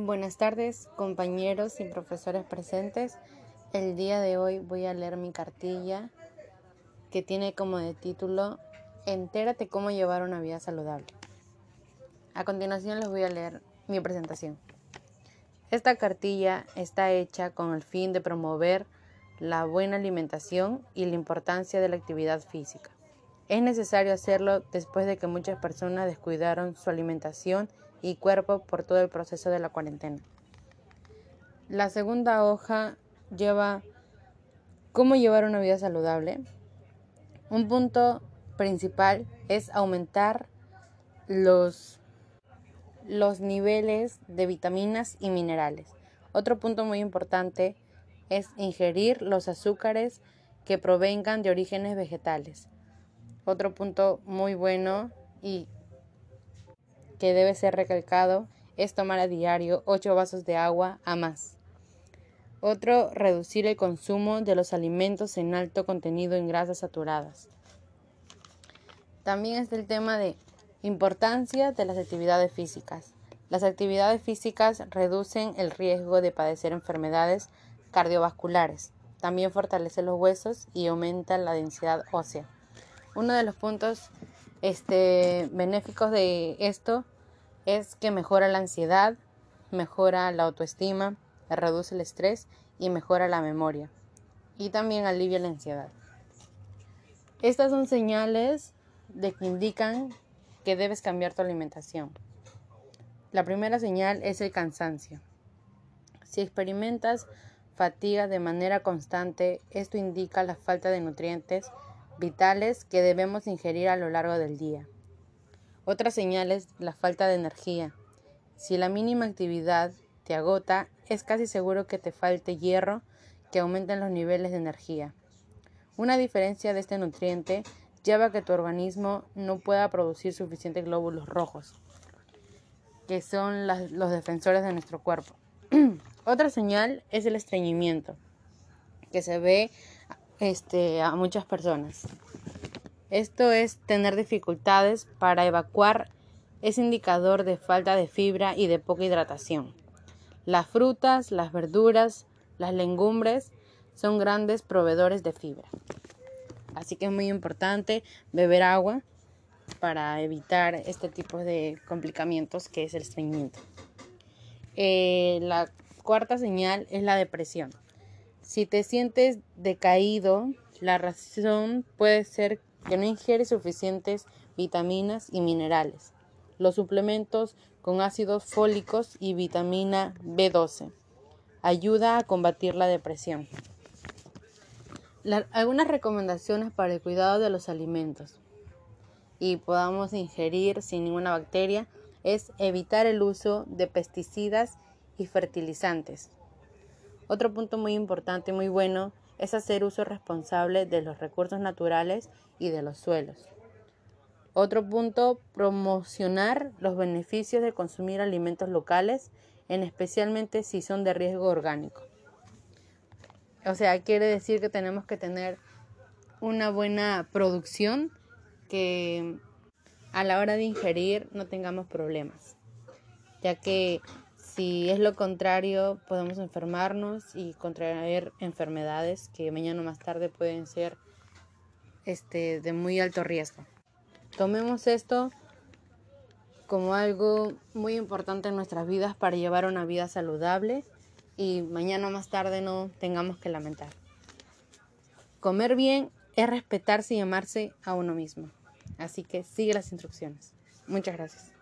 Buenas tardes, compañeros y profesores presentes. El día de hoy voy a leer mi cartilla que tiene como de título Entérate cómo llevar una vida saludable. A continuación les voy a leer mi presentación. Esta cartilla está hecha con el fin de promover la buena alimentación y la importancia de la actividad física. Es necesario hacerlo después de que muchas personas descuidaron su alimentación cuerpo por todo el proceso de la cuarentena. La segunda hoja lleva cómo llevar una vida saludable. Un punto principal es aumentar los, los niveles de vitaminas y minerales. Otro punto muy importante es ingerir los azúcares que provengan de orígenes vegetales. Otro punto muy bueno y que debe ser recalcado es tomar a diario 8 vasos de agua a más. Otro, reducir el consumo de los alimentos en alto contenido en grasas saturadas. También está el tema de importancia de las actividades físicas. Las actividades físicas reducen el riesgo de padecer enfermedades cardiovasculares. También fortalece los huesos y aumenta la densidad ósea. Uno de los puntos este, benéficos de esto es que mejora la ansiedad, mejora la autoestima, reduce el estrés y mejora la memoria. Y también alivia la ansiedad. Estas son señales de que indican que debes cambiar tu alimentación. La primera señal es el cansancio. Si experimentas fatiga de manera constante, esto indica la falta de nutrientes vitales que debemos ingerir a lo largo del día. Otra señal es la falta de energía. Si la mínima actividad te agota, es casi seguro que te falte hierro que aumenten los niveles de energía. Una diferencia de este nutriente lleva a que tu organismo no pueda producir suficientes glóbulos rojos, que son los defensores de nuestro cuerpo. Otra señal es el estreñimiento, que se ve este, a muchas personas. Esto es tener dificultades para evacuar, es indicador de falta de fibra y de poca hidratación. Las frutas, las verduras, las legumbres son grandes proveedores de fibra. Así que es muy importante beber agua para evitar este tipo de complicamientos que es el estreñimiento. Eh, la cuarta señal es la depresión. Si te sientes decaído, la razón puede ser que no ingieres suficientes vitaminas y minerales. Los suplementos con ácidos fólicos y vitamina B12 ayuda a combatir la depresión. algunas recomendaciones para el cuidado de los alimentos y podamos ingerir sin ninguna bacteria es evitar el uso de pesticidas y fertilizantes, otro punto muy importante y muy bueno es hacer uso responsable de los recursos naturales y de los suelos. Otro punto, promocionar los beneficios de consumir alimentos locales, en especialmente si son de riesgo orgánico. O sea, quiere decir que tenemos que tener una buena producción que a la hora de ingerir no tengamos problemas, ya que si es lo contrario, podemos enfermarnos y contraer enfermedades que mañana o más tarde pueden ser este, de muy alto riesgo. Tomemos esto como algo muy importante en nuestras vidas para llevar una vida saludable y mañana o más tarde no tengamos que lamentar. Comer bien es respetarse y amarse a uno mismo. Así que sigue las instrucciones. Muchas gracias.